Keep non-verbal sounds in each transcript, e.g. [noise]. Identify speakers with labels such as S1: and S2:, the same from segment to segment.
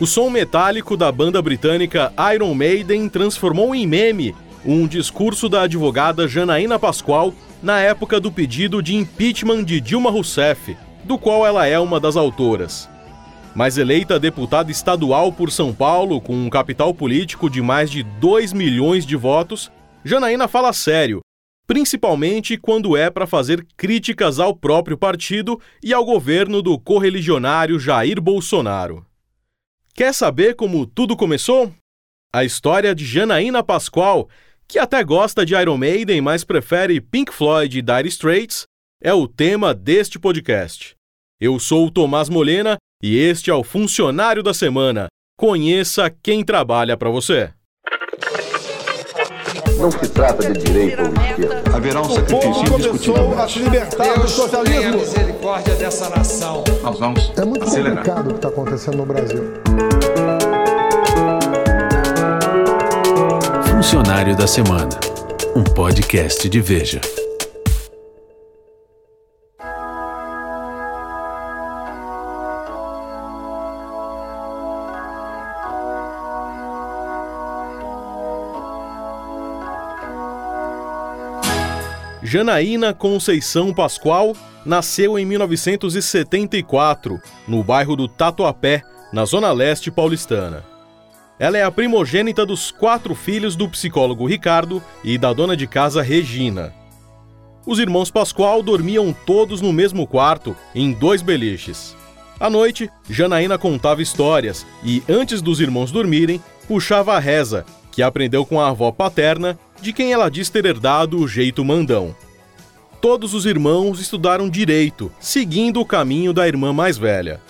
S1: O som metálico da banda britânica Iron Maiden transformou em meme um discurso da advogada Janaína Pascoal na época do pedido de impeachment de Dilma Rousseff, do qual ela é uma das autoras. Mas eleita deputada estadual por São Paulo, com um capital político de mais de 2 milhões de votos, Janaína fala sério, principalmente quando é para fazer críticas ao próprio partido e ao governo do correligionário Jair Bolsonaro. Quer saber como tudo começou? A história de Janaína Pascoal, que até gosta de Iron Maiden, mas prefere Pink Floyd e Dire Straits, é o tema deste podcast. Eu sou o Tomás Molena e este é o Funcionário da Semana. Conheça quem trabalha para você.
S2: Não se trata de direito ou esquerda.
S3: Haverá um sacrifício indiscutível.
S4: a se libertar do socialismo.
S5: misericórdia dessa nação.
S3: Nós vamos
S4: É muito
S3: acelerar.
S4: complicado o que está acontecendo no Brasil.
S6: Funcionário da Semana, um podcast de Veja.
S1: Janaína Conceição Pascoal nasceu em 1974, no bairro do Tatuapé, na zona leste paulistana. Ela é a primogênita dos quatro filhos do psicólogo Ricardo e da dona de casa Regina. Os irmãos Pascoal dormiam todos no mesmo quarto, em dois beliches. À noite, Janaína contava histórias e, antes dos irmãos dormirem, puxava a reza, que aprendeu com a avó paterna, de quem ela diz ter herdado o jeito mandão. Todos os irmãos estudaram direito, seguindo o caminho da irmã mais velha.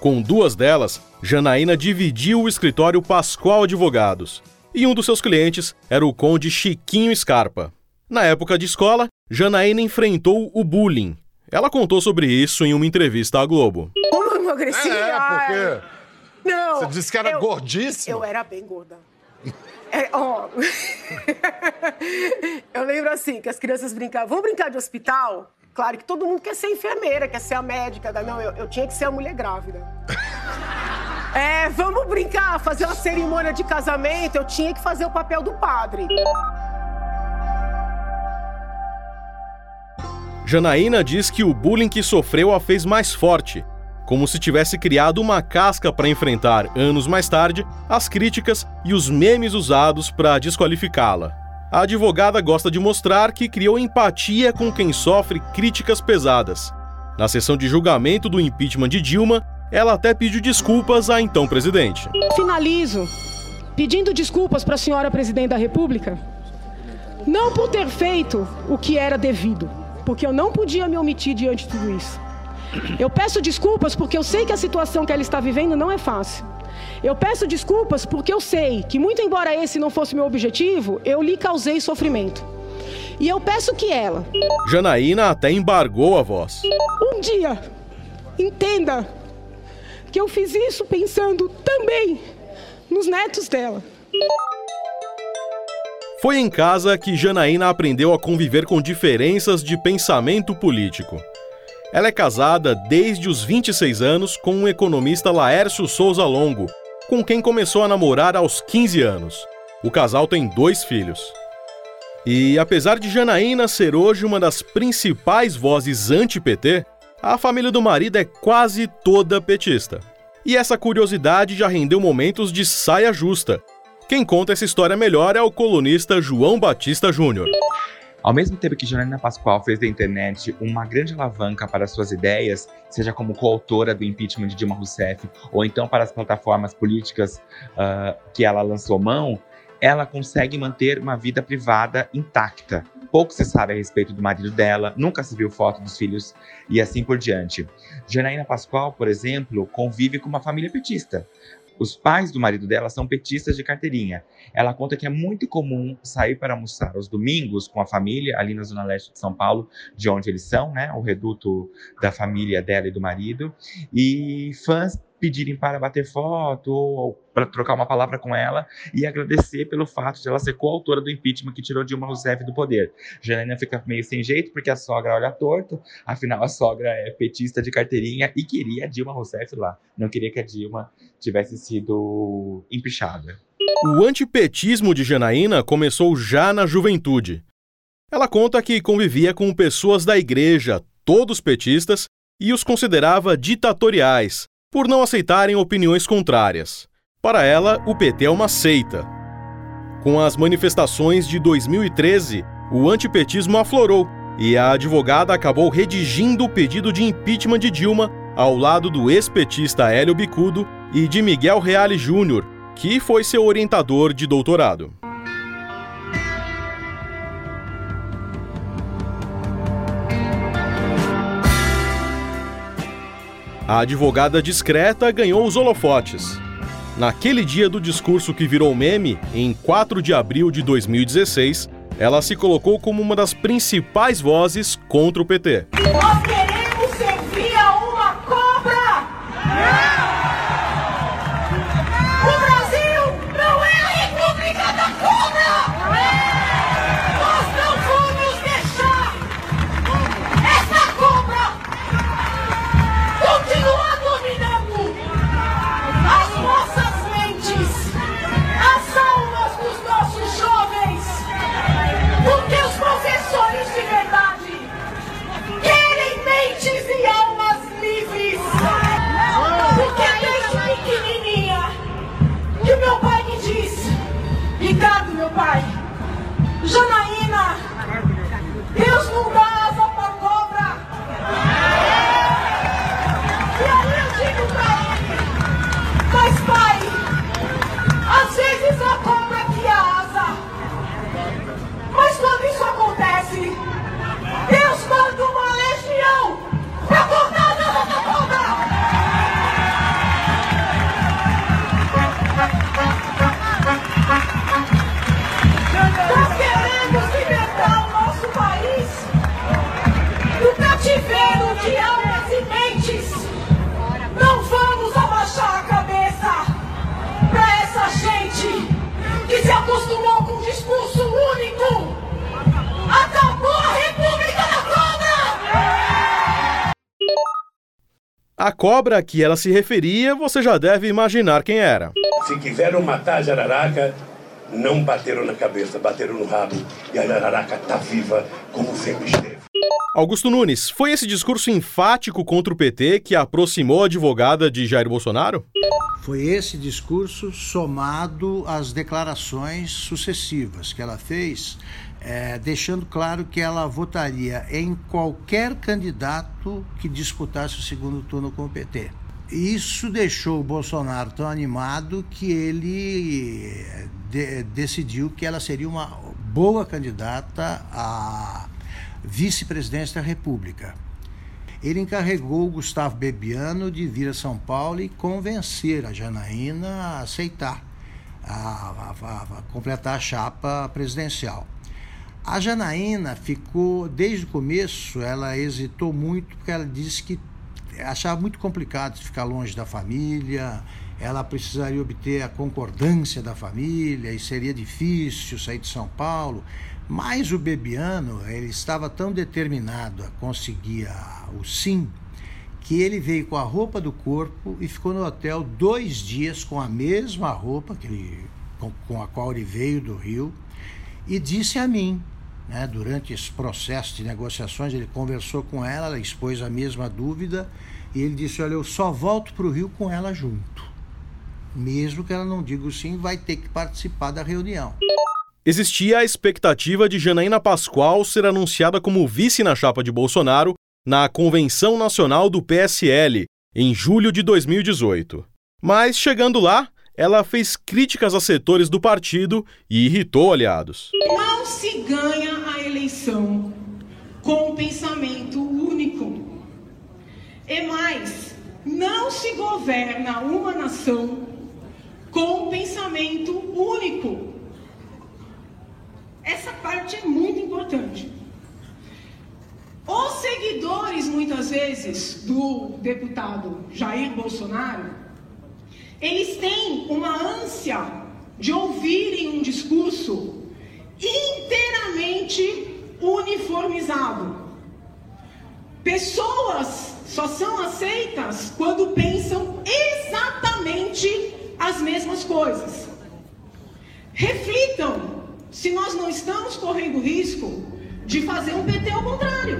S1: Com duas delas, Janaína dividiu o escritório Pascoal Advogados, e um dos seus clientes era o conde Chiquinho Scarpa. Na época de escola, Janaína enfrentou o bullying. Ela contou sobre isso em uma entrevista à Globo.
S7: Como eu emagreci?
S8: É,
S7: Ai,
S8: porque
S7: Não.
S8: você disse que era
S7: eu-
S8: gordíssima.
S7: Eu era bem gorda. [laughs] É, ó. [laughs] eu lembro assim, que as crianças brincavam, vamos brincar de hospital? Claro que todo mundo quer ser enfermeira, quer ser a médica. Não, eu, eu tinha que ser a mulher grávida. [laughs] É, vamos brincar, fazer uma cerimônia de casamento, eu tinha que fazer o papel do padre.
S1: Janaína diz que o bullying que sofreu a fez mais forte, como se tivesse criado uma casca para enfrentar, anos mais tarde, as críticas e os memes usados para desqualificá-la. A advogada gosta de mostrar que criou empatia com quem sofre críticas pesadas. Na sessão de julgamento do impeachment de Dilma, ela até pediu desculpas à então presidente.
S9: Finalizo pedindo desculpas para a senhora presidente da República, não por ter feito o que era devido, porque eu não podia me omitir diante de tudo isso. Eu peço desculpas porque eu sei que a situação que ela está vivendo não é fácil. Eu peço desculpas porque eu sei que, muito embora esse não fosse meu objetivo, eu lhe causei sofrimento. E eu peço que ela,
S1: Janaína até embargou a voz.
S9: um dia, entenda que eu fiz isso pensando também nos netos dela.
S1: Foi em casa que Janaína aprendeu a conviver com diferenças de pensamento político. Ela é casada desde os 26 anos com o economista Laércio Souza Longo, com quem começou a namorar aos 15 anos. O casal tem dois filhos. E apesar de Janaína ser hoje uma das principais vozes anti-PT, a família do marido é quase toda petista. E essa curiosidade já rendeu momentos de saia justa. Quem conta essa história melhor é o colunista João Batista Júnior.
S10: Ao mesmo tempo que Janaína Pascoal fez da internet uma grande alavanca para suas ideias, seja como coautora do impeachment de Dilma Rousseff, ou então para as plataformas políticas uh, que ela lançou mão, ela consegue manter uma vida privada intacta. Pouco se sabe a respeito do marido dela, nunca se viu foto dos filhos e assim por diante. Janaína Pascoal, por exemplo, convive com uma família petista. Os pais do marido dela são petistas de carteirinha. Ela conta que é muito comum sair para almoçar aos domingos com a família, ali na zona leste de São Paulo, de onde eles são, né? O reduto da família dela e do marido. E fãs pedirem para bater foto ou para trocar uma palavra com ela e agradecer pelo fato de ela ser coautora do impeachment que tirou Dilma Rousseff do poder. Janaína fica meio sem jeito porque a sogra olha torto, afinal a sogra é petista de carteirinha e queria a Dilma Rousseff lá, não queria que a Dilma tivesse sido empichada.
S1: O antipetismo de Janaína começou já na juventude. Ela conta que convivia com pessoas da igreja, todos petistas, e os considerava ditatoriais, por não aceitarem opiniões contrárias. Para ela, o PT é uma seita. Com as manifestações de 2013, o antipetismo aflorou e a advogada acabou redigindo o pedido de impeachment de Dilma ao lado do ex-petista Hélio Bicudo e de Miguel Reale Júnior, que foi seu orientador de doutorado. A advogada discreta ganhou os holofotes. Naquele dia do discurso que virou meme, em 4 de abril de 2016, ela se colocou como uma das principais vozes contra o PT.
S9: Nós Nós queremos libertar o nosso país do cativeiro de almas e mentes. Não vamos abaixar a cabeça para essa gente que se acostumou com um discurso único. Acabou a República da Cobra!
S1: A cobra a que ela se referia, você já deve imaginar quem era.
S11: Se quiseram matar a jararaca, não bateram na cabeça, bateram no rabo. E a jararaca está viva como sempre esteve.
S1: Augusto Nunes, foi esse discurso enfático contra o PT que aproximou a advogada de Jair Bolsonaro?
S12: Foi esse discurso somado às declarações sucessivas que ela fez, eh, deixando claro que ela votaria em qualquer candidato que disputasse o segundo turno com o PT. Isso deixou o Bolsonaro tão animado que ele de- decidiu que ela seria uma boa candidata a vice-presidência da República. Ele encarregou o Gustavo Bebiano de vir a São Paulo e convencer a Janaína a aceitar, a- a- a completar a chapa presidencial. A Janaína ficou, desde o começo, ela hesitou muito, porque ela disse que achava muito complicado ficar longe da família, ela precisaria obter a concordância da família e seria difícil sair de São Paulo. Mas o Bebiano, ele estava tão determinado a conseguir o sim, que ele veio com a roupa do corpo e ficou no hotel dois dias com a mesma roupa que ele, com, com a qual ele veio do Rio e disse a mim, né, durante esse processo de negociações, ele conversou com ela, ela expôs a mesma dúvida e ele disse: Olha, eu só volto para o Rio com ela junto. Mesmo que ela não diga sim, vai ter que participar da reunião.
S1: Existia a expectativa de Janaína Pascoal ser anunciada como vice na chapa de Bolsonaro na Convenção Nacional do PSL, em julho de 2018. Mas, chegando lá, ela fez críticas a setores do partido e irritou aliados.
S13: Não se ganha a eleição com um pensamento único. E mais, não se governa uma nação com um pensamento único. Essa parte é muito importante. Os seguidores, muitas vezes, do deputado Jair Bolsonaro
S9: eles têm uma ânsia de ouvirem um discurso inteiramente uniformizado. Pessoas só são aceitas quando pensam exatamente as mesmas coisas. Reflitam se nós não estamos correndo risco de fazer um PT ao contrário.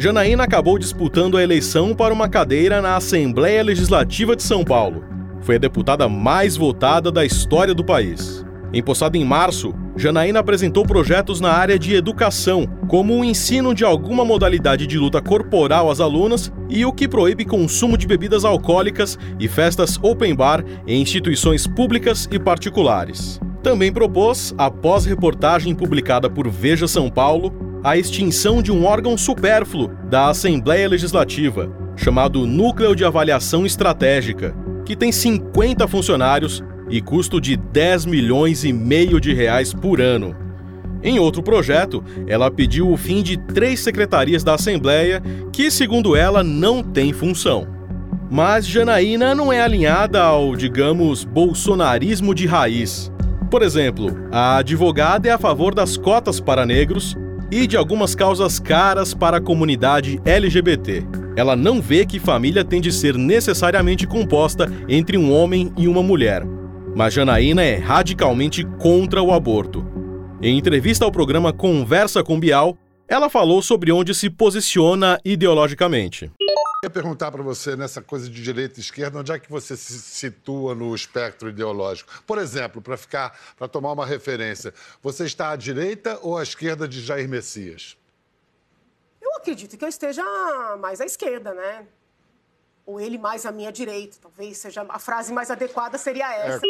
S1: Janaína acabou disputando a eleição para uma cadeira na Assembleia Legislativa de São Paulo. Foi a deputada mais votada da história do país. Empossada em março, Janaína apresentou projetos na área de educação, como o ensino de alguma modalidade de luta corporal às alunas e o que proíbe consumo de bebidas alcoólicas e festas open bar em instituições públicas e particulares. Também propôs, após reportagem publicada por Veja São Paulo, a extinção de um órgão supérfluo da Assembleia Legislativa, chamado Núcleo de Avaliação Estratégica, que tem 50 funcionários e custo de 10 milhões e meio de reais por ano. Em outro projeto, ela pediu o fim de três secretarias da Assembleia que, segundo ela, não têm função. Mas Janaína não é alinhada ao, digamos, bolsonarismo de raiz. Por exemplo, a advogada é a favor das cotas para negros e de algumas causas caras para a comunidade LGBT. Ela não vê que família tem de ser necessariamente composta entre um homem e uma mulher. Mas Janaína é radicalmente contra o aborto. Em entrevista ao programa Conversa com Bial, ela falou sobre onde se posiciona ideologicamente.
S3: Eu ia perguntar para você, nessa coisa de direita e esquerda, onde é que você se situa no espectro ideológico? Por exemplo, para ficar, para tomar uma referência, você está à direita ou à esquerda de Jair Messias?
S7: Eu acredito que eu esteja mais à esquerda, né? Ou ele mais à minha direita. Talvez seja a frase mais adequada seria essa.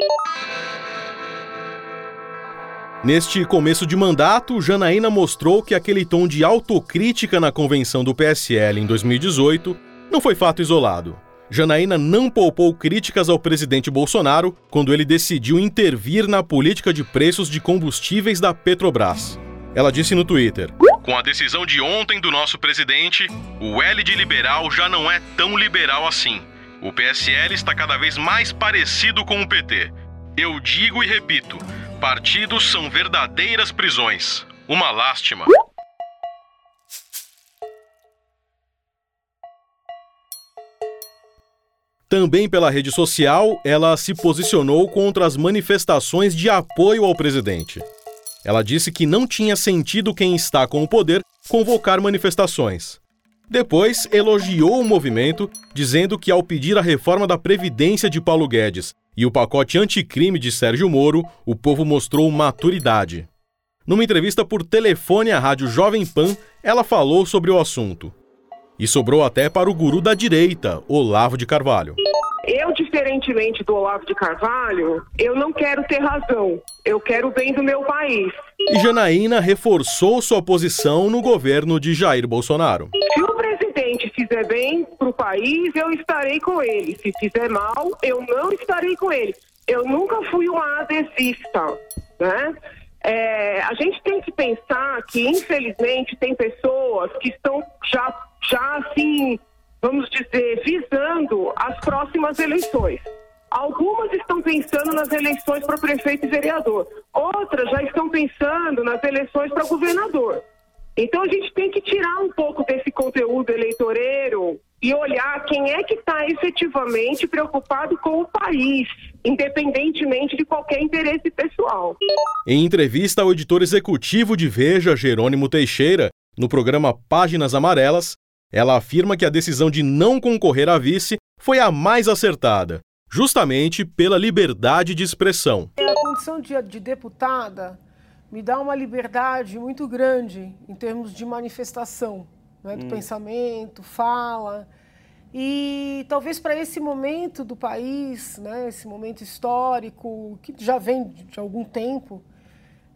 S1: Neste começo de mandato, Janaína mostrou que aquele tom de autocrítica na convenção do PSL em 2018 não foi fato isolado. Janaína não poupou críticas ao presidente Bolsonaro quando ele decidiu intervir na política de preços de combustíveis da Petrobras. Ela disse no Twitter: Com a decisão de ontem do nosso presidente, o L de liberal já não é tão liberal assim. O PSL está cada vez mais parecido com o PT. Eu digo e repito: partidos são verdadeiras prisões. Uma lástima. Também pela rede social, ela se posicionou contra as manifestações de apoio ao presidente. Ela disse que não tinha sentido quem está com o poder convocar manifestações. Depois, elogiou o movimento, dizendo que ao pedir a reforma da Previdência de Paulo Guedes e o pacote anticrime de Sérgio Moro, o povo mostrou maturidade. Numa entrevista por telefone à rádio Jovem Pan, ela falou sobre o assunto. E sobrou até para o guru da direita, Olavo de Carvalho.
S14: Eu, diferentemente do Olavo de Carvalho, eu não quero ter razão. Eu quero o bem do meu país.
S1: E Janaína reforçou sua posição no governo de Jair Bolsonaro.
S14: Se o presidente fizer bem para o país, eu estarei com ele. Se fizer mal, eu não estarei com ele. Eu nunca fui uma adesista, né? É, a gente tem que pensar que, infelizmente, tem pessoas que estão já, já assim, vamos dizer, visando as próximas eleições. Algumas estão pensando nas eleições para prefeito e vereador, outras já estão pensando nas eleições para governador. Então a gente tem que tirar um pouco desse conteúdo eleitoreiro e olhar quem é que está efetivamente preocupado com o país, independentemente de qualquer interesse pessoal.
S1: Em entrevista ao editor executivo de Veja, Jerônimo Teixeira, no programa Páginas Amarelas, ela afirma que a decisão de não concorrer a vice foi a mais acertada, justamente pela liberdade de expressão.
S9: A condição de, de deputada me dá uma liberdade muito grande em termos de manifestação né, do hum. pensamento, fala. E talvez para esse momento do país, né, esse momento histórico, que já vem de algum tempo,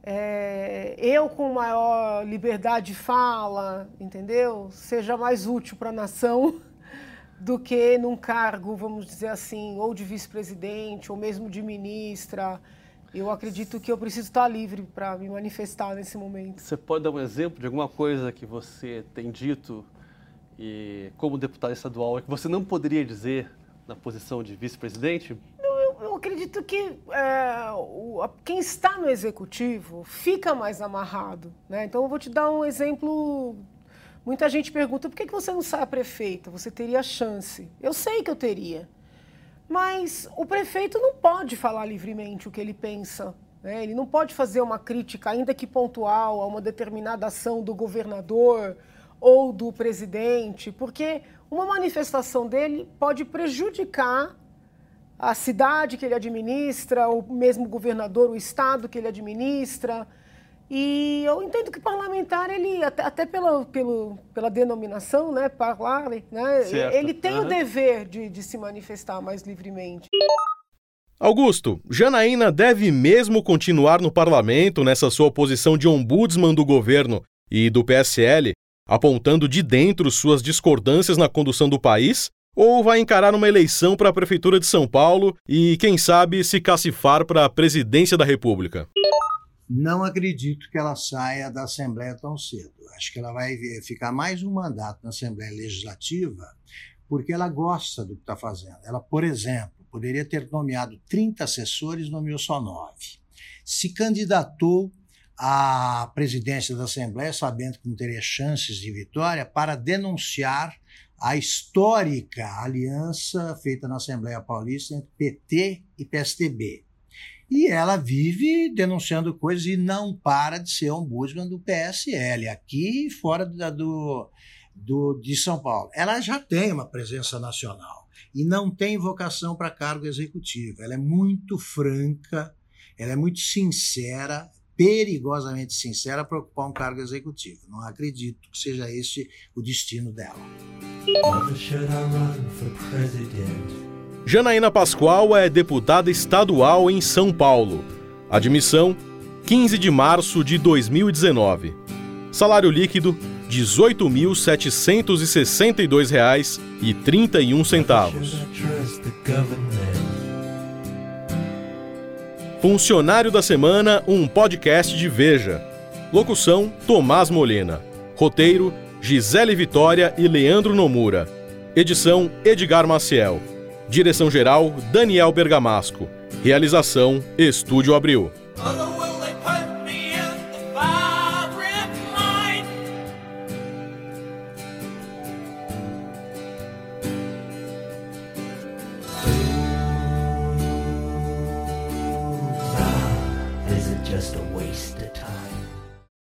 S9: é, eu com maior liberdade de fala, entendeu? Seja mais útil para a nação [laughs] do que num cargo, vamos dizer assim, ou de vice-presidente, ou mesmo de ministra. Eu acredito que eu preciso estar livre para me manifestar nesse momento.
S15: Você pode dar um exemplo de alguma coisa que você tem dito e como deputada estadual que você não poderia dizer na posição de vice-presidente?
S9: Eu, acredito que é, o, quem está no executivo fica mais amarrado. Né? Então, eu vou te dar um exemplo. Muita gente pergunta por que você não sai a prefeita? Você teria chance. Eu sei que eu teria. Mas o prefeito não pode falar livremente o que ele pensa. Né? Ele não pode fazer uma crítica, ainda que pontual, a uma determinada ação do governador ou do presidente, porque uma manifestação dele pode prejudicar a cidade que ele administra, o mesmo governador, o estado que ele administra. E eu entendo que parlamentar, ele, até, até pela, pelo, pela denominação, né, parlare, né, ele tem uhum. o dever de, de se manifestar mais livremente.
S1: Augusto, Janaína deve mesmo continuar no parlamento nessa sua posição de ombudsman do governo e do PSL, apontando de dentro suas discordâncias na condução do país? Ou vai encarar uma eleição para a Prefeitura de São Paulo e, quem sabe, se cacifar para a presidência da República?
S12: Não acredito que ela saia da Assembleia tão cedo. Acho que ela vai ficar mais um mandato na Assembleia Legislativa porque ela gosta do que está fazendo. Ela, por exemplo, poderia ter nomeado 30 assessores, nomeou só nove. Se candidatou à presidência da Assembleia, sabendo que não teria chances de vitória, para denunciar a histórica aliança feita na Assembleia Paulista entre PT e PSTB. E ela vive denunciando coisas e não para de ser ombudsman do PSL, aqui e fora do, do, do, de São Paulo. Ela já tem uma presença nacional e não tem vocação para cargo executivo. Ela é muito franca, ela é muito sincera, perigosamente sincera para ocupar um cargo executivo. Não acredito que seja este o destino dela.
S1: Janaína Pascoal é deputada estadual em São Paulo. Admissão 15 de março de 2019. Salário líquido R$ 18.762,31. Funcionário da Semana, um podcast de Veja. Locução: Tomás Molina. Roteiro: Gisele Vitória e Leandro Nomura. Edição: Edgar Maciel. Direção-geral: Daniel Bergamasco. Realização: Estúdio Abril.